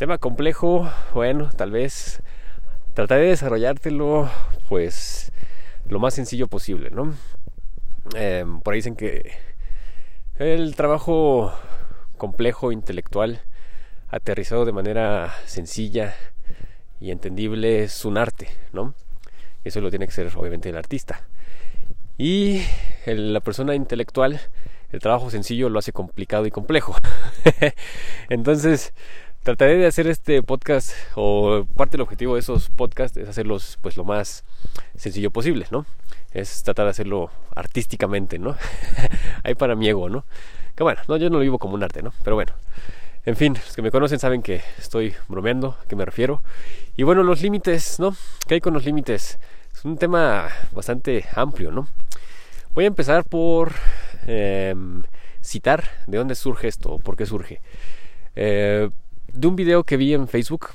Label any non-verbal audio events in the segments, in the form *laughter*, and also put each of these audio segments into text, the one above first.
Tema complejo, bueno, tal vez trataré de desarrollártelo pues lo más sencillo posible, ¿no? Em, por ahí dicen que el trabajo complejo, intelectual, aterrizado de manera sencilla y entendible es un arte, ¿no? Eso lo tiene que ser obviamente el artista. Y la persona intelectual, el trabajo sencillo lo hace complicado y complejo. *laughs* Entonces, trataré de hacer este podcast o parte del objetivo de esos podcasts es hacerlos pues lo más sencillo posible, ¿no? Es tratar de hacerlo artísticamente, ¿no? *laughs* Ahí para mi ego, ¿no? Que bueno, no, yo no lo vivo como un arte, ¿no? Pero bueno, en fin, los que me conocen saben que estoy bromeando, a qué me refiero. Y bueno, los límites, ¿no? ¿Qué hay con los límites? Es un tema bastante amplio, ¿no? Voy a empezar por em, citar de dónde surge esto, por qué surge. Eh, de un video que vi en Facebook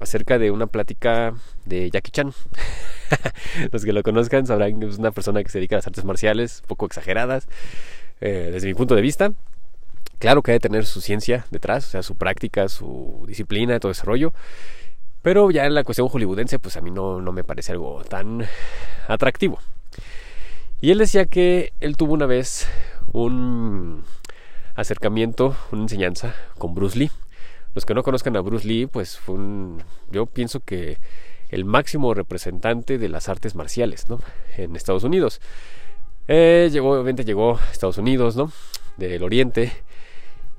acerca de una plática de Jackie Chan. *laughs* Los que lo conozcan sabrán que es una persona que se dedica a las artes marciales, poco exageradas, eh, desde mi punto de vista. Claro que hay que tener su ciencia detrás, o sea, su práctica, su disciplina, todo ese rollo. Pero ya en la cuestión hollywoodense, pues a mí no, no me parece algo tan atractivo. Y él decía que él tuvo una vez un acercamiento, una enseñanza con Bruce Lee. Los que no conozcan a Bruce Lee, pues fue un, yo pienso que el máximo representante de las artes marciales, ¿no? En Estados Unidos. Eh, llegó, obviamente llegó a Estados Unidos, ¿no? Del Oriente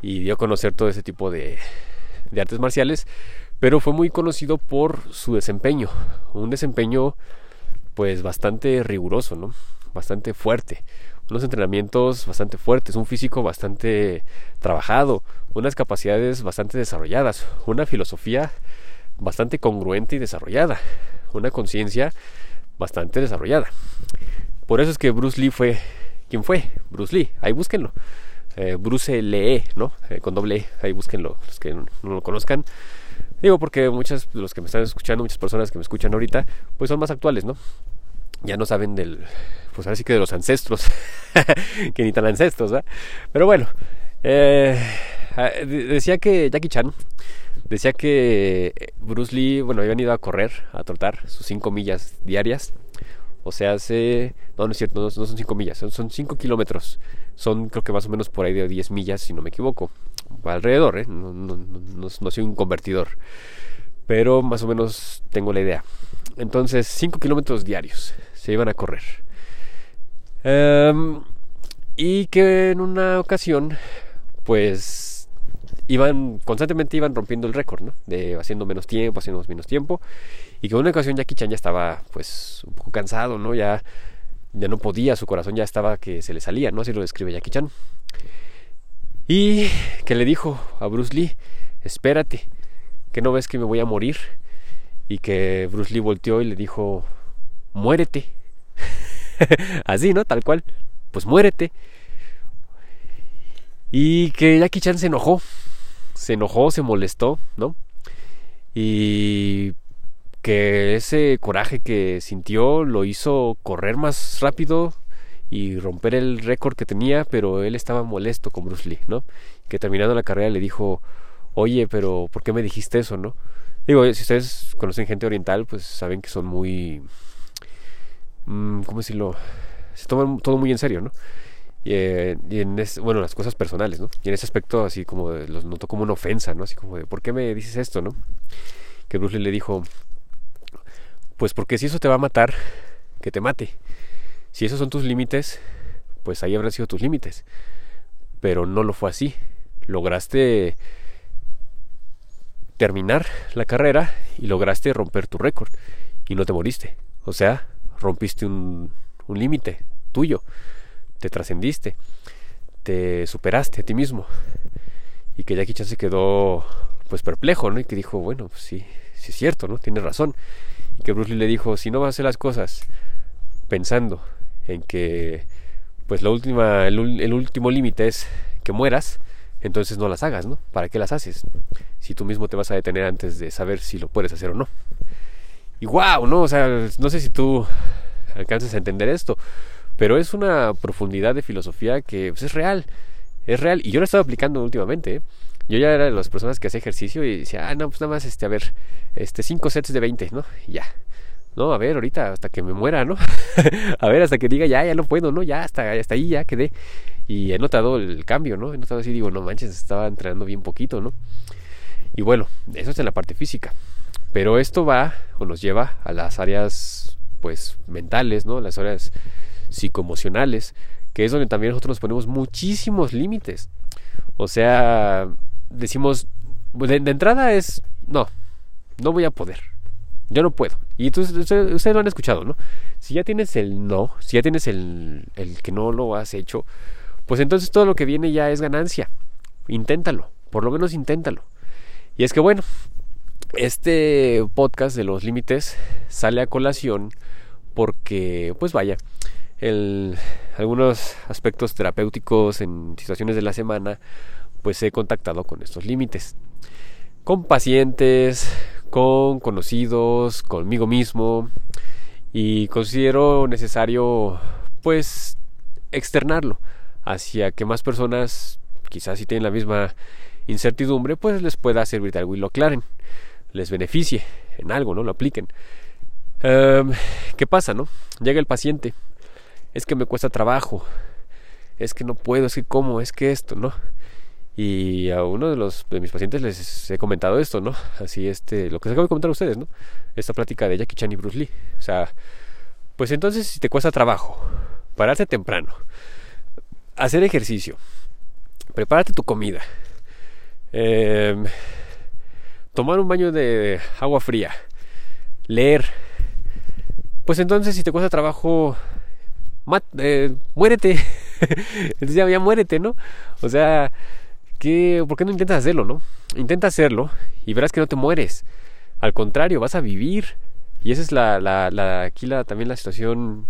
y dio a conocer todo ese tipo de, de artes marciales, pero fue muy conocido por su desempeño, un desempeño pues bastante riguroso, ¿no? Bastante fuerte, unos entrenamientos bastante fuertes, un físico bastante trabajado, unas capacidades bastante desarrolladas, una filosofía bastante congruente y desarrollada, una conciencia bastante desarrollada. Por eso es que Bruce Lee fue quien fue, Bruce Lee, ahí búsquenlo. Eh, Bruce Lee, ¿no? Eh, con doble E, ahí búsquenlo, los que no, lo conozcan. Digo porque muchos de los que me están escuchando, muchas personas que me escuchan ahorita, pues son más actuales, ¿no? Ya no saben del, pues ahora sí que de los ancestros, *laughs* que ni tan ancestros, ¿verdad? Pero bueno, eh, decía que Jackie Chan, decía que Bruce Lee, bueno, habían ido a correr, a trotar sus 5 millas diarias. O sea, hace, no, no es cierto, no, son 5 millas, son 5 kilómetros. Son creo que más o menos por ahí de 10 millas, si no me equivoco. Alrededor, ¿eh? No, no, no, no soy un convertidor. Pero más o menos tengo la idea. Entonces, 5 kilómetros diarios se iban a correr. Um, y que en una ocasión, pues iban constantemente iban rompiendo el récord, ¿no? De haciendo menos tiempo, haciendo menos tiempo. Y que en una ocasión Jackie Chan ya estaba, pues, un poco cansado, ¿no? Ya, ya no podía, su corazón ya estaba que se le salía, ¿no? Así lo describe Jackie Chan. Y que le dijo a Bruce Lee, espérate, que no ves que me voy a morir. Y que Bruce Lee volteó y le dijo, muérete. *laughs* Así, ¿no? Tal cual. Pues muérete. Y que Jackie Chan se enojó. Se enojó, se molestó, ¿no? Y que ese coraje que sintió lo hizo correr más rápido y romper el récord que tenía, pero él estaba molesto con Bruce Lee, ¿no? Que terminando la carrera le dijo, oye, pero ¿por qué me dijiste eso, no? Digo, si ustedes conocen gente oriental, pues saben que son muy ¿cómo decirlo? Se toman todo muy en serio, ¿no? Y, eh, en bueno, las cosas personales, ¿no? Y en ese aspecto así como los notó como una ofensa, ¿no? Así como de, ¿por qué me dices esto, no? Que Bruce Lee le dijo, pues porque si eso te va a matar, que te mate. Si esos son tus límites, pues ahí habrán sido tus límites. Pero no lo fue así. Lograste terminar la carrera y lograste romper tu récord y no te moriste. O sea, rompiste un, límite tuyo, te trascendiste, te superaste a ti mismo. Y que Jackie Chan se quedó pues perplejo, ¿no? Y que dijo, bueno, pues sí, sí es cierto, ¿no? Tiene razón. Y que Bruce Lee le dijo, si no vas a hacer las cosas pensando en que pues la última, el, el último límite es que mueras, entonces no las hagas, ¿no? ¿Para qué las haces? Si tú mismo te vas a detener antes de saber si lo puedes hacer o no. Y wow, ¿no? O sea, no sé si tú alcances a entender esto, pero es una profundidad de filosofía que pues, es real, es real. Y yo lo he estado aplicando últimamente. ¿eh? Yo ya era de las personas que hacía ejercicio y decía, ah, no, pues nada más, este, a ver, este, cinco sets de 20, ¿no? Y ya. No, a ver, ahorita hasta que me muera, ¿no? *laughs* a ver, hasta que diga, ya, ya no puedo, ¿no? Ya, hasta, hasta ahí, ya quedé. Y he notado el cambio, ¿no? He notado así, digo, no manches, estaba entrenando bien poquito, ¿no? Y bueno, eso es en la parte física. Pero esto va o nos lleva a las áreas, pues, mentales, ¿no? Las áreas psicoemocionales, que es donde también nosotros nos ponemos muchísimos límites. O sea, decimos, de, entrada es, no, no voy a poder, yo no puedo. Y entonces ustedes, lo han escuchado, ¿no? Si ya tienes el no, si ya tienes el, el que no lo has hecho, pues entonces todo lo que viene ya es ganancia. Inténtalo, por lo menos inténtalo. Y es que bueno, este podcast de los límites sale a colación porque, pues vaya, el, algunos aspectos terapéuticos en situaciones de la semana, pues he contactado con estos límites. Con pacientes, con conocidos, conmigo mismo y considero necesario pues externarlo hacia que más personas, quizás si tienen la misma incertidumbre, pues les pueda servir de algo y lo aclaren, les beneficie en algo, ¿no? Lo apliquen. Em, ¿Qué pasa, no? Llega el paciente es que me cuesta trabajo, es que no puedo, es que cómo, es que esto, ¿no? Y a uno de los de mis pacientes les he comentado esto, ¿no? Así este, lo que se acabo de comentar a ustedes, ¿no? Esta plática de Jackie Chan y Bruce Lee. O sea, pues entonces si te cuesta trabajo, pararse temprano, hacer ejercicio, prepárate tu comida, em, tomar un baño de agua fría, leer, pues entonces si te cuesta trabajo eh, muérete. *laughs* Entonces ya, muérete, ¿no? O sea, ¿qué, ¿por qué no intentas hacerlo, no? Intenta hacerlo y verás que no te mueres. Al contrario, vas a vivir. Y esa es la, aquí también la situación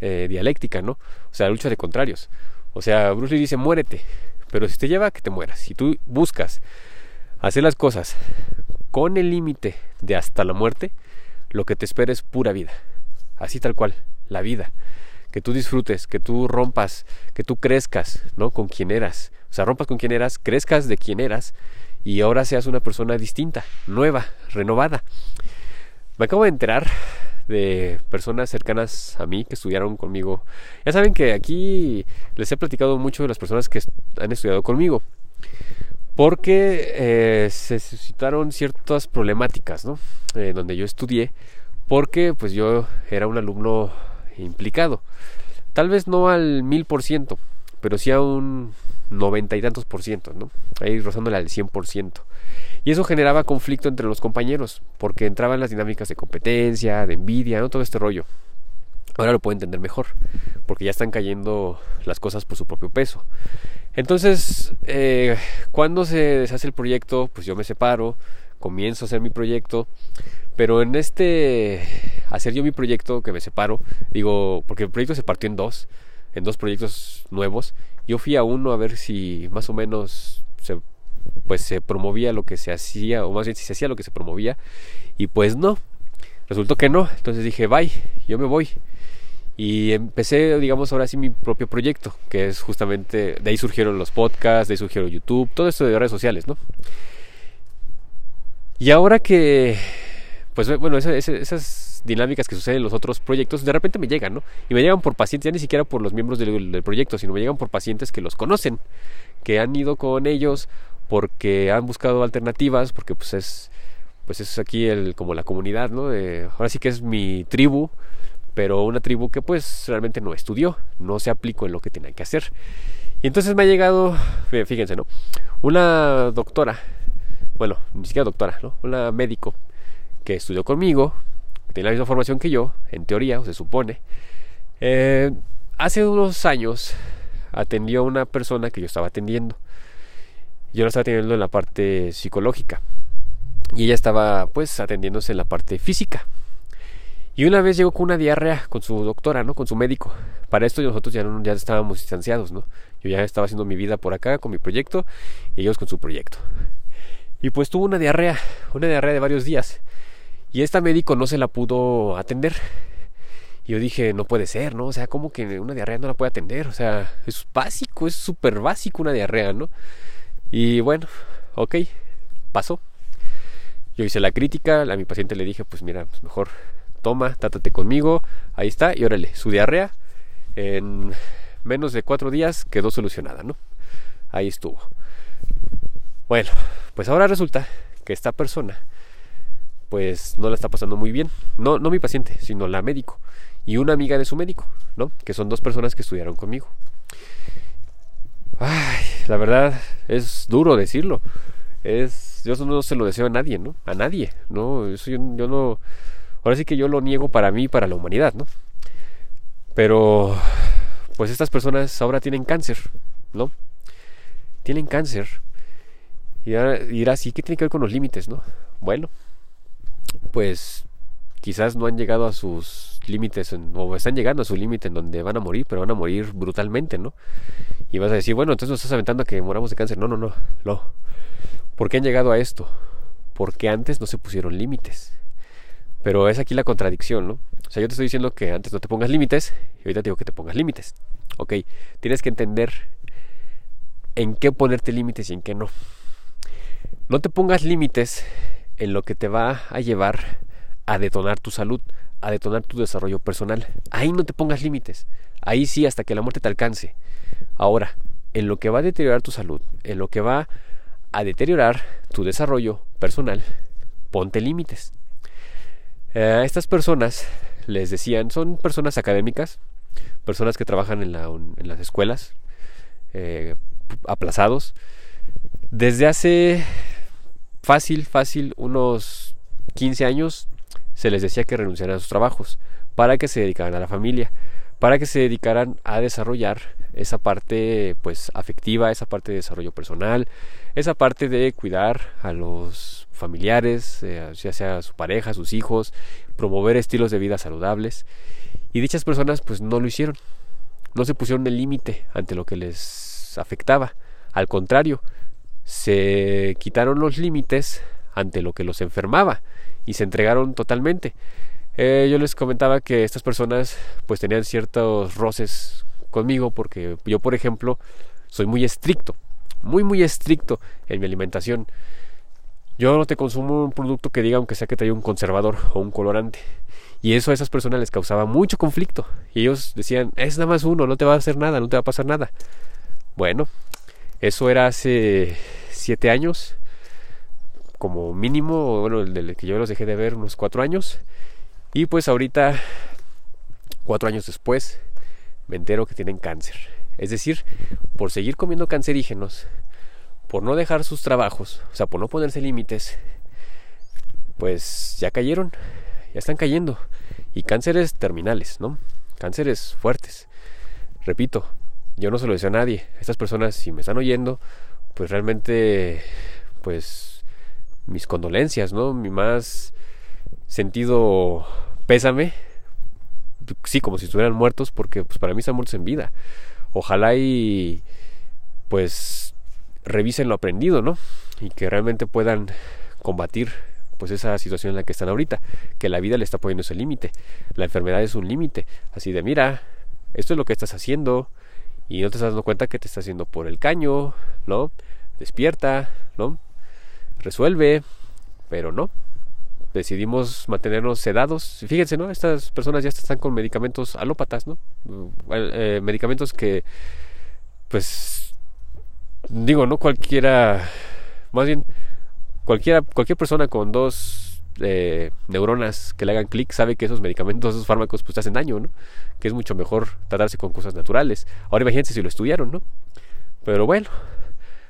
eh, dialéctica, ¿no? O sea, la lucha de contrarios. O sea, Bruce Lee dice, muérete. Pero si te lleva que te mueras, si tú buscas hacer las cosas con el límite de hasta la muerte, lo que te espera es pura vida. Así tal cual, la vida que tú disfrutes, que tú rompas, que tú crezcas, ¿no? Con quien eras. O sea, rompas con quien eras, crezcas de quien eras y ahora seas una persona distinta, nueva, renovada. Me acabo de enterar de personas cercanas a mí que estudiaron conmigo. Ya saben que aquí les he platicado mucho de las personas que han estudiado conmigo. Porque eh, se suscitaron ciertas problemáticas, ¿no? Eh, donde yo estudié. Porque pues yo era un alumno implicado. Tal vez no al mil por ciento, pero sí a un noventa y tantos por ciento, ¿no? Ahí rozándole al cien por ciento. Y eso generaba conflicto entre los compañeros, porque entraban las dinámicas de competencia, de envidia, ¿no? Todo este rollo. Ahora lo puedo entender mejor, porque ya están cayendo las cosas por su propio peso. Entonces, eh, cuando se deshace el proyecto, pues yo me separo, comienzo a hacer mi proyecto, pero en este hacer yo mi proyecto que me separo, digo, porque el proyecto se partió en dos, en dos proyectos nuevos. Yo fui a uno a ver si más o menos se pues se promovía lo que se hacía o más bien si se hacía lo que se promovía y pues no. Resultó que no, entonces dije, "Bye, yo me voy." Y empecé, digamos, ahora sí mi propio proyecto, que es justamente, de ahí surgieron los podcasts, de ahí surgieron YouTube, todo esto de redes sociales, ¿no? Y ahora que pues bueno, esas, dinámicas que suceden en los otros proyectos de repente me llegan, ¿no? Y me llegan por pacientes, ya ni siquiera por los miembros del, proyecto, sino me llegan por pacientes que los conocen, que han ido con ellos porque han buscado alternativas, porque pues es pues es aquí el, como la comunidad, ¿no? ahora sí que es mi tribu, pero una tribu que pues realmente no estudió, no se aplicó en lo que tenía que hacer. Y entonces me ha llegado, fíjense, ¿no? Una doctora, bueno, ni siquiera doctora, ¿no? Una médico que estudió conmigo, que tiene la misma formación que yo, en teoría, o se supone, eh, hace unos años atendió a una persona que yo estaba atendiendo. Yo la estaba atendiendo en la parte psicológica y ella estaba pues atendiéndose en la parte física. Y una vez llegó con una diarrea con su doctora, ¿no? Con su médico. Para esto nosotros ya, no, estábamos distanciados, ¿no? Yo ya estaba haciendo mi vida por acá con mi proyecto y ellos con su proyecto. Y pues tuvo una diarrea, una diarrea de varios días. Y esta médico no se la pudo atender. Y yo dije, no puede ser, ¿no? O sea, ¿cómo que una diarrea no la puede atender? O sea, es básico, es súper básico una diarrea, ¿no? Y bueno, ok, pasó. Yo hice la crítica, a mi paciente le dije, pues mira, pues mejor toma, tátate conmigo, ahí está, y órale, su diarrea en menos de cuatro días quedó solucionada, ¿no? Ahí estuvo. Bueno, pues ahora resulta que esta persona, pues no la está pasando muy bien. No, no mi paciente, sino la médico y una amiga de su médico, ¿no? Que son dos personas que estudiaron conmigo. Ay, la verdad es duro decirlo. Es, yo no se lo deseo a nadie, ¿no? A nadie, ¿no? Eso yo, yo no, ahora sí que yo lo niego para mí y para la humanidad, ¿no? Pero, pues estas personas ahora tienen cáncer, ¿no? Tienen cáncer. Y ahora dirá, sí, ¿qué tiene que ver con los límites, no? Bueno, pues quizás no han llegado a sus límites o están llegando a su límite en donde van a morir, pero van a morir brutalmente, ¿no? Y vas a decir, bueno, entonces nos estás aventando a que moramos de cáncer. No, no, no, no. ¿Por qué han llegado a esto? Porque antes no se pusieron límites. Pero es aquí la contradicción, ¿no? O sea, yo te estoy diciendo que antes no te pongas límites y ahorita te digo que te pongas límites. Ok, tienes que entender en qué ponerte límites y en qué no. No te pongas límites en lo que te va a llevar a detonar tu salud, a detonar tu desarrollo personal. Ahí no te pongas límites. Ahí sí, hasta que la muerte te alcance. Ahora, en lo que va a deteriorar tu salud, en lo que va a deteriorar tu desarrollo personal, ponte límites. Eh, estas personas, les decían, son personas académicas, personas que trabajan en, las escuelas, eh, aplazados. Desde hace fácil, fácil, unos 15 años, se les decía que renunciaran a sus trabajos para que se dedicaran a la familia, para que se dedicaran a desarrollar esa parte pues afectiva, esa parte de desarrollo personal, esa parte de cuidar a los familiares, eh, ya sea su pareja, sus hijos, promover estilos de vida saludables. Y dichas personas pues no lo hicieron. No se pusieron el límite ante lo que les afectaba. Al contrario, se quitaron los límites ante lo que los enfermaba y se entregaron totalmente. Eh, yo les comentaba que estas personas pues tenían ciertos roces conmigo porque yo por ejemplo soy muy estricto, muy muy estricto en mi alimentación. Yo no te consumo un producto que diga aunque sea que trae un conservador o un colorante. Y eso a esas personas les causaba mucho conflicto. Y ellos decían, es nada más uno, no te va a hacer nada, no te va a pasar nada. Bueno, eso era hace siete años, como mínimo, bueno, el que yo los dejé de ver unos cuatro años. Y pues ahorita, cuatro años después, me entero que tienen cáncer. Es decir, por seguir comiendo cancerígenos, por no dejar sus trabajos, o sea, por no ponerse límites, pues ya cayeron, ya están cayendo. Y cánceres terminales, ¿no? Cánceres fuertes. Repito, yo no se lo deseo a nadie. Estas personas, si me están oyendo, pues realmente, pues mis condolencias, ¿no? Mi más sentido pésame. Sí, como si estuvieran muertos, porque pues para mí están muertos en vida. Ojalá y pues revisen lo aprendido, ¿no? Y que realmente puedan combatir pues esa situación en la que están ahorita, que la vida le está poniendo ese límite, la enfermedad es un límite, así de mira, esto es lo que estás haciendo y no te estás dando cuenta que te está haciendo por el caño, ¿no? Despierta, ¿no? Resuelve, pero no. Decidimos mantenernos sedados. Fíjense, ¿no? Estas personas ya están con medicamentos alópatas, ¿no? Eh, medicamentos que, pues, digo, no cualquiera, más bien, cualquiera, cualquier persona con dos eh, neuronas que le hagan clic sabe que esos medicamentos, esos fármacos, pues te hacen daño, ¿no? Que es mucho mejor tratarse con cosas naturales. Ahora imagínense si lo estudiaron, ¿no? Pero bueno,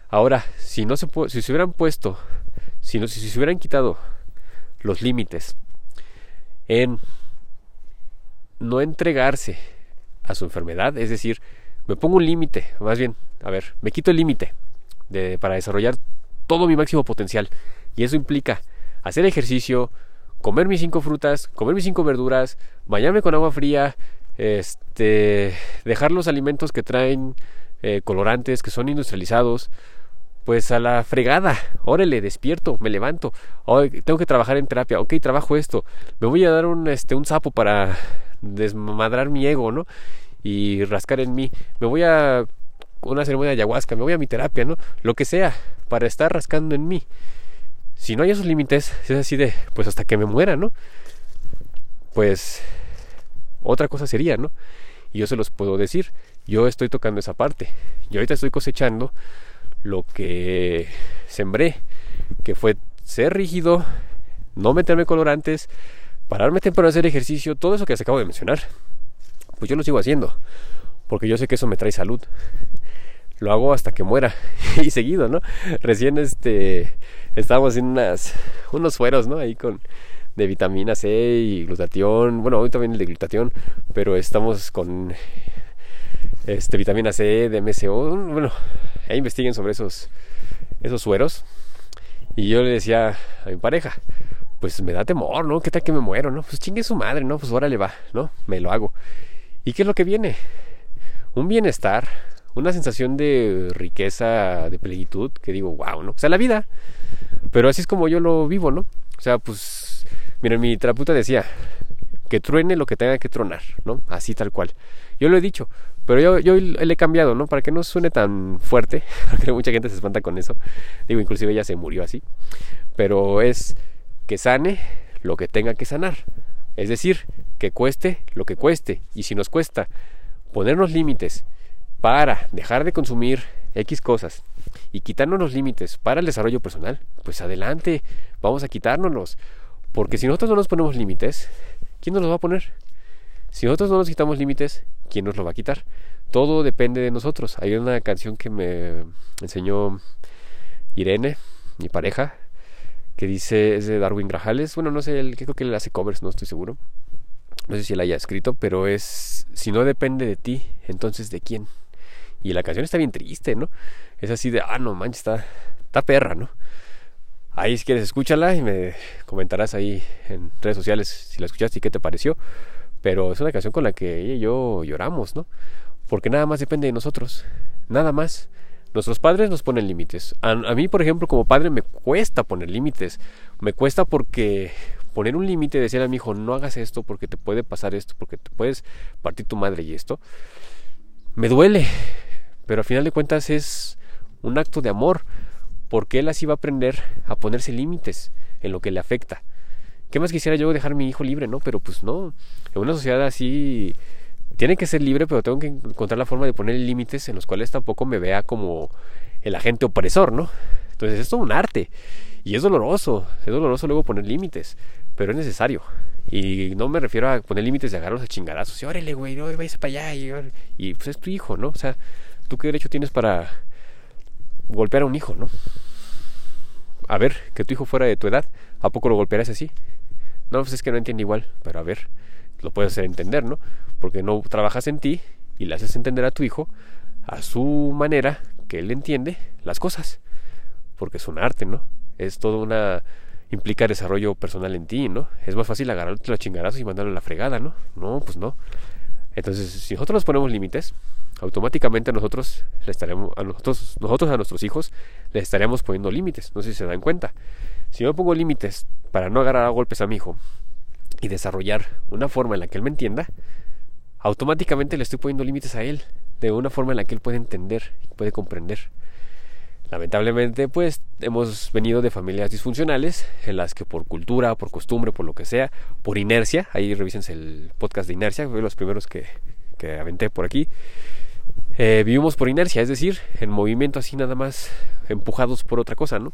ahora, si no se, si se hubieran puesto, si, no, si se hubieran quitado los límites en no entregarse a su enfermedad, es decir, me pongo un límite, más bien, a ver, me quito el límite de, para desarrollar todo mi máximo potencial. Y eso implica hacer ejercicio, comer mis cinco frutas, comer mis cinco verduras, bañarme con agua fría, este, dejar los alimentos que traen eh, colorantes, que son industrializados, pues a la fregada, órale, despierto, me levanto, hoy tengo que trabajar en terapia, ok, trabajo esto, me voy a dar un, este, un sapo para desmadrar mi ego, ¿no? Y rascar en mí, me voy a una ceremonia de ayahuasca, me voy a mi terapia, ¿no? Lo que sea, para estar rascando en mí. Si no hay esos límites, es así de, pues hasta que me muera, ¿no? Pues otra cosa sería, ¿no? Y yo se los puedo decir, yo estoy tocando esa parte. Yo ahorita estoy cosechando lo que sembré, que fue ser rígido, no meterme colorantes, pararme temprano a hacer ejercicio, todo eso que les acabo de mencionar. Pues yo lo sigo haciendo, porque yo sé que eso me trae salud. Lo hago hasta que muera *laughs* y seguido, ¿no? Recién este estábamos en unas unos sueros, ¿no? Ahí con de vitamina C y glutatión. Bueno, hoy también el de glutatión, pero estamos con este vitamina C, de MSO. Bueno, ahí investiguen sobre esos esos sueros. Y yo le decía a mi pareja, pues me da temor, ¿no? ¿Qué tal que me muero, no? Pues chingue su madre, ¿no? Pues órale va, ¿no? Me lo hago. ¿Y qué es lo que viene? Un bienestar, una sensación de riqueza, de plenitud, que digo, wow, ¿no? O sea, la vida. Pero así es como yo lo vivo, ¿no? O sea, pues, miren, mi terapeuta decía, que truene lo que tenga que tronar, ¿no? Así tal cual. Yo lo he dicho, pero yo, yo le he cambiado, ¿no? Para que no suene tan fuerte, *laughs* porque mucha gente se espanta con eso. Digo, inclusive ella se murió así. Pero es que sane lo que tenga que sanar. Es decir, que cueste lo que cueste. Y si nos cuesta ponernos límites para dejar de consumir X cosas y quitarnos los límites para el desarrollo personal, pues adelante, vamos a quitárnoslos. Porque si nosotros no nos ponemos límites, ¿quién nos los va a poner? Si nosotros no nos quitamos límites, ¿quién nos lo va a quitar? Todo depende de nosotros. Hay una canción que me enseñó Irene, mi pareja, que dice, es de Darwin Grajales. Bueno, no sé, creo que él hace covers, no estoy seguro. No sé si él haya escrito, pero es, si no depende de ti, entonces ¿de quién? Y la canción está bien triste, ¿no? Es así de, ah, no manches, está, está perra, ¿no? Ahí si quieres escúchala y me comentarás ahí en redes sociales si la escuchaste y qué te pareció. Pero es una canción con la que ella y yo lloramos, ¿no? Porque nada más depende de nosotros. Nada más. Nuestros padres nos ponen límites. A, mí, por ejemplo, como padre me cuesta poner límites. Me cuesta porque poner un límite, decir a mi hijo, no hagas esto porque te puede pasar esto, porque te puedes partir tu madre y esto, me duele. Pero al final de cuentas es un acto de amor, porque él así va a aprender a ponerse límites en lo que le afecta. ¿Qué más quisiera yo dejar mi hijo libre, no? Pero pues no. En una sociedad así tiene que ser libre, pero tengo que encontrar la forma de poner límites en los cuales tampoco me vea como el agente opresor, ¿no? Entonces es todo un arte. Y es doloroso, es doloroso luego poner límites, pero es necesario. Y no me refiero a poner límites de agarrarlos a chingarazos. Y órale, güey, no, váyase para allá. Y, y pues es tu hijo, ¿no? O sea, ¿tú qué derecho tienes para golpear a un hijo, no? A ver, que tu hijo fuera de tu edad, ¿a poco lo golpearás así? No, pues es que no entiende igual, pero a ver, lo puedes hacer entender, ¿no? Porque no trabajas en ti y le haces entender a tu hijo a su manera que él entiende las cosas. Porque es un arte, ¿no? Es todo una implica desarrollo personal en ti, ¿no? Es más fácil agarrarte los chingarazos y mandarlo a la fregada, ¿no? No, pues no. Entonces, si nosotros nos ponemos límites, automáticamente nosotros le estaremos a nosotros, nosotros a nuestros hijos les estaremos poniendo límites, no sé si se dan cuenta. Si yo pongo límites para no agarrar a golpes a mi hijo y desarrollar una forma en la que él me entienda, automáticamente le estoy poniendo límites a él de una forma en la que él puede entender puede comprender. Lamentablemente, pues hemos venido de familias disfuncionales en las que por cultura, por costumbre, por lo que sea, por inercia, ahí revísense el podcast de inercia, fue los primeros que, que aventé por aquí, eh, vivimos por inercia, es decir, en movimiento así nada más empujados por otra cosa, ¿no?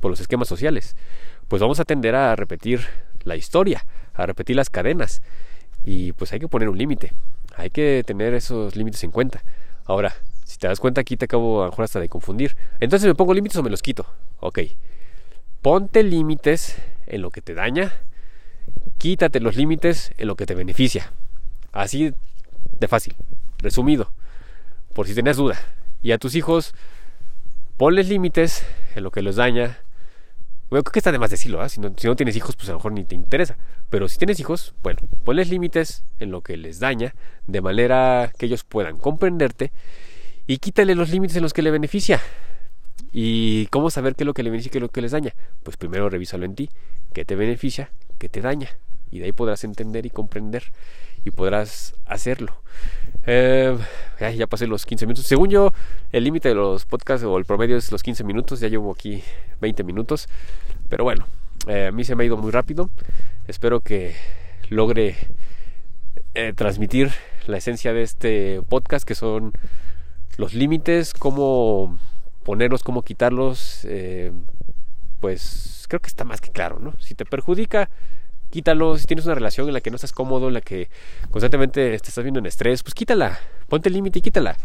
Por los esquemas sociales. Pues vamos a tender a repetir la historia, a repetir las cadenas. Y pues hay que poner un límite. Hay que tener esos límites en cuenta. Ahora, si te das cuenta aquí te acabo a lo mejor hasta de confundir. Entonces me pongo límites o me los quito. Ok. Ponte límites en lo que te daña. Quítate los límites en lo que te beneficia. Así de fácil. Resumido. Por si tenías duda. Y a tus hijos, ponles límites en lo que los daña. Bueno, creo que está de más decirlo, ¿ah? si, no, si no tienes hijos, pues a lo mejor ni te interesa. Pero si tienes hijos, bueno, ponles límites en lo que les daña, de manera que ellos puedan comprenderte y quítale los límites en los que le beneficia. ¿Y cómo saber qué es lo que le beneficia y qué es lo que les daña? Pues primero revísalo en ti, qué te beneficia, qué te daña. y de ahí podrás entender y comprender y podrás hacerlo. Eh, ya pasé los 15 minutos. Según yo, el límite de los podcasts o el promedio es los 15 minutos. Ya llevo aquí 20 minutos. Pero bueno, eh, a mí se me ha ido muy rápido. Espero que logre eh, transmitir la esencia de este podcast, que son los límites, cómo ponerlos, cómo quitarlos. pues creo que está más que claro, ¿no? Si te perjudica, quítalo. Si tienes una relación en la que no estás cómodo, en la que constantemente te estás viendo en estrés, pues quítala. Ponte el límite y quítala.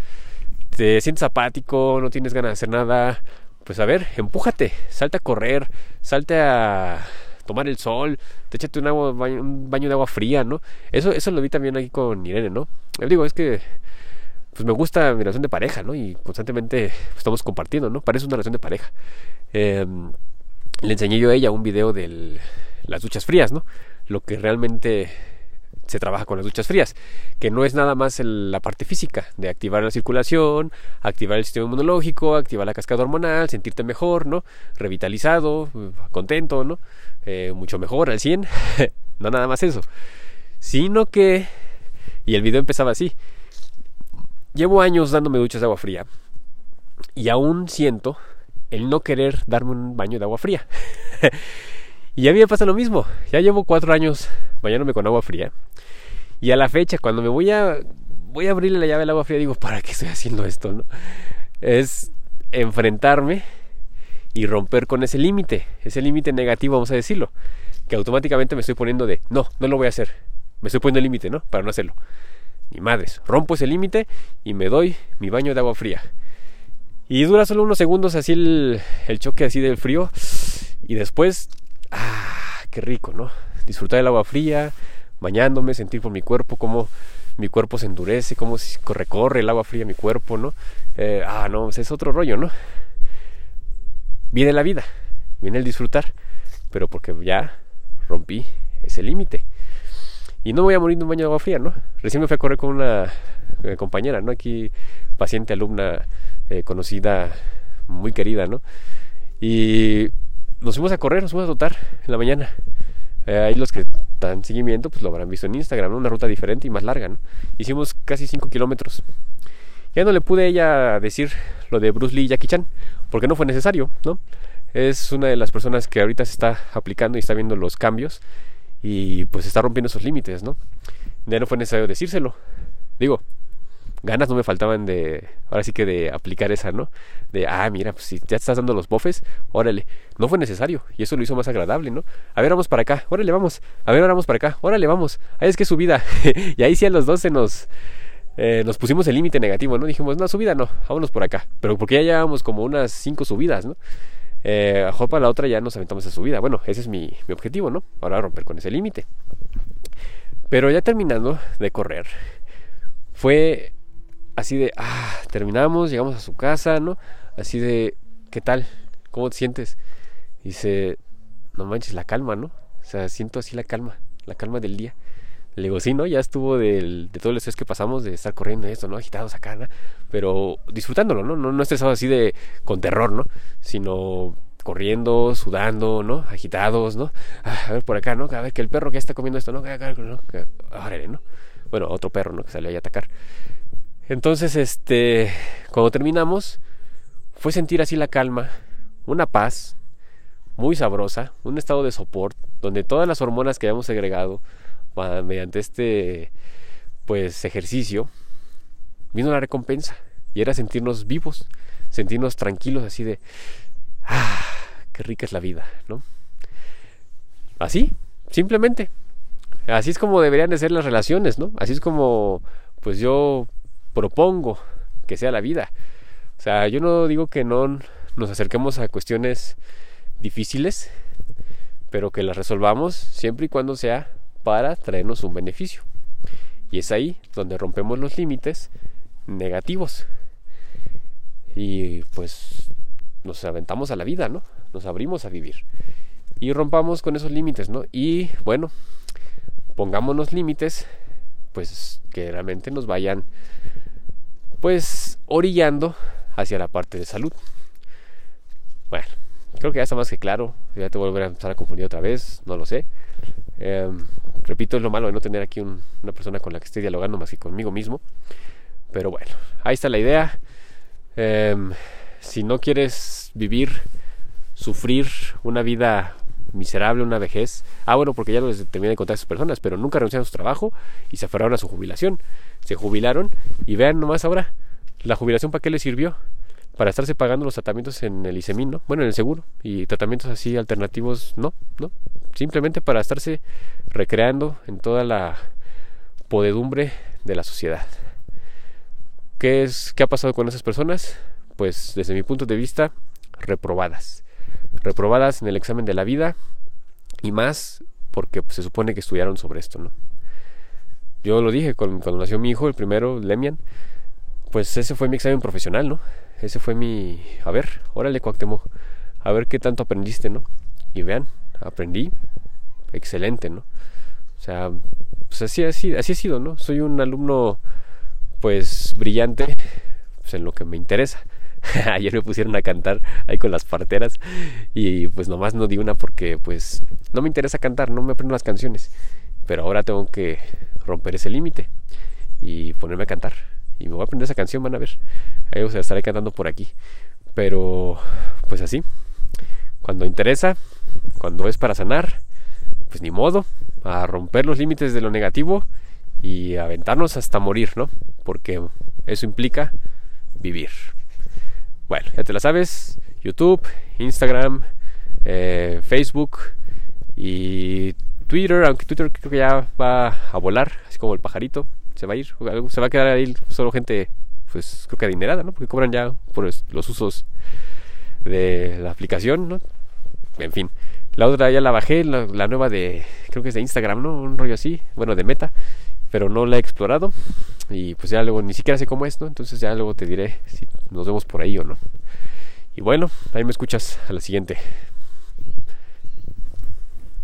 Te sientes apático, no tienes ganas de hacer nada, pues a ver, empújate, salte a correr, salte a tomar el sol, te échate un, baño de agua fría, ¿no? Eso, eso lo vi también aquí con Irene, ¿no? Yo digo, es que pues me gusta mi relación de pareja, ¿no? Y constantemente estamos compartiendo, ¿no? Parece una relación de pareja. Em, le enseñé yo a ella un video de las duchas frías, ¿no? Lo que realmente se trabaja con las duchas frías, que no es nada más la parte física, de activar la circulación, activar el sistema inmunológico, activar la cascada hormonal, sentirte mejor, ¿no? Revitalizado, contento, ¿no? Eh, mucho mejor al 100, *laughs* no nada más eso, sino que, y el video empezaba así, llevo años dándome duchas de agua fría y aún siento el no querer darme un baño de agua fría. *laughs* y a mí me pasa lo mismo. Ya llevo cuatro años bañándome con agua fría. Y a la fecha, cuando me voy a, voy a abrirle la llave al agua fría, digo, ¿para qué estoy haciendo esto? ¿no? Es enfrentarme y romper con ese límite, ese límite negativo, vamos a decirlo, que automáticamente me estoy poniendo de, no, no lo voy a hacer. Me estoy poniendo el límite, ¿no? Para no hacerlo. Ni madres, rompo ese límite y me doy mi baño de agua fría. Y dura solo unos segundos así el, choque así del frío. Y después, ah, qué rico, ¿no? Disfrutar del agua fría, bañándome, sentir por mi cuerpo cómo mi cuerpo se endurece, cómo recorre el agua fría mi cuerpo, ¿no? Eh, ah, no, es otro rollo, ¿no? Viene la vida, viene el disfrutar, pero porque ya rompí ese límite. Y no voy a morir de un baño de agua fría, ¿no? Recién me fui a correr con una eh, compañera, ¿no? Aquí, paciente, alumna eh, conocida, muy querida, ¿no? Y nos fuimos a correr, nos fuimos a trotar en la mañana. Eh, ahí los que dan seguimiento, pues lo habrán visto en Instagram, Una ruta diferente y más larga. Hicimos casi 5 kilómetros. Ya no le pude ella decir lo de Bruce Lee y Jackie Chan, porque no fue necesario, ¿no? Es una de las personas que ahorita se está aplicando y está viendo los cambios y pues está rompiendo esos límites, ¿no? Ya no fue necesario decírselo. Digo, ganas no me faltaban de, ahora sí que de aplicar esa, ¿no? De, ah, mira, pues si ya estás dando los bofes, órale, no fue necesario y eso lo hizo más agradable, ¿no? A ver, vamos para acá, órale, vamos, a ver, ahora vamos para acá, órale, vamos, ahí es que subida, *laughs* y ahí sí a los dos se nos, eh, nos pusimos el límite negativo, ¿no? Dijimos, no, subida no, vámonos por acá, pero porque ya llevábamos como unas cinco subidas, ¿no? Eh, a para la otra ya nos aventamos a subida, bueno, ese es mi, mi objetivo, ¿no? Ahora romper con ese límite. Pero ya terminando de correr, fue así de, ah, terminamos, llegamos a su casa, ¿no? Así de, ¿qué tal? ¿Cómo te sientes? dice, no manches, la calma, ¿no? O sea, siento así la calma, la calma del día. Le digo, sí, ¿no? Ya estuvo de todo el estrés que pasamos de estar corriendo esto, ¿no? Agitados acá, ¿no? Pero disfrutándolo, ¿no? No, no estresado así de, con terror, ¿no? Sino corriendo, sudando, ¿no? Agitados, ¿no? Ah, a ver por acá, ¿no? A ver que el perro que está comiendo esto, ¿no? Órale, ¿no? Bueno, otro perro, ¿no? Que salió ahí a atacar. Entonces, este, cuando terminamos, fue sentir así la calma, una paz muy sabrosa, un estado de soporte, donde todas las hormonas que habíamos segregado mediante este, pues, ejercicio, vino la recompensa y era sentirnos vivos, sentirnos tranquilos, así de, ah, qué rica es la vida, ¿no? Así, simplemente. Así es como deberían de ser las relaciones, ¿no? Así es como, pues yo propongo que sea la vida. O sea, yo no digo que no nos acerquemos a cuestiones difíciles, pero que las resolvamos siempre y cuando sea para traernos un beneficio. Y es ahí donde rompemos los límites negativos. Y pues nos aventamos a la vida, ¿no? Nos abrimos a vivir. Y rompamos con esos límites, ¿no? Y bueno, pongámonos límites, pues que realmente nos vayan pues orillando hacia la parte de salud. Bueno, creo que ya está más que claro. Ya te volveré a empezar a confundir otra vez, no lo sé. Em, Repito, es lo malo de no tener aquí una persona con la que esté dialogando más que conmigo mismo. Pero bueno, ahí está la idea. Em, si no quieres vivir, sufrir una vida miserable, una vejez. Ah, bueno, porque ya lo terminé de contar a esas personas, pero nunca renunciaron a su trabajo y se aferraron a su jubilación. Se jubilaron y vean nomás ahora, la jubilación para qué les sirvió? Para estarse pagando los tratamientos en el ISEMIN, ¿no? Bueno, en el seguro. Y tratamientos así alternativos, no, no. Simplemente para estarse recreando en toda la podedumbre de la sociedad. ¿Qué, es, ¿Qué ha pasado con esas personas? Pues desde mi punto de vista, reprobadas reprobadas en el examen de la vida y más porque pues, se supone que estudiaron sobre esto, ¿no? Yo lo dije cuando, nació mi hijo, el primero, Lemian, pues ese fue mi examen profesional, ¿no? Ese fue mi... A ver, órale, Cuauhtémoc, a ver qué tanto aprendiste, ¿no? Y vean, aprendí, excelente, ¿no? O sea, pues así, así, así he sido, ¿no? Soy un alumno, pues, brillante pues, en lo que me interesa. *laughs* Ayer me pusieron a cantar ahí con las parteras y pues nomás no di una porque pues no me interesa cantar, no me aprendo las canciones. Pero ahora tengo que romper ese límite y ponerme a cantar. Y me voy a aprender esa canción, van a ver. Ahí os estaré cantando por aquí. Pero pues así, cuando interesa, cuando es para sanar, pues ni modo, a romper los límites de lo negativo y aventarnos hasta morir, ¿no? Porque eso implica vivir. Bueno, ya te la sabes, YouTube, Instagram, eh, Facebook y Twitter, aunque Twitter creo que ya va a volar, así como el pajarito, se va a ir, se va a quedar ahí solo gente, pues creo que adinerada, ¿no? Porque cobran ya por los usos de la aplicación, ¿no? En fin, la otra ya la bajé, la, la nueva de, creo que es de Instagram, ¿no? Un rollo así, bueno, de meta, pero no la he explorado y pues ya luego ni siquiera sé cómo es, ¿no? Entonces ya luego te diré si nos vemos por ahí o no. Y bueno, ahí me escuchas a la siguiente.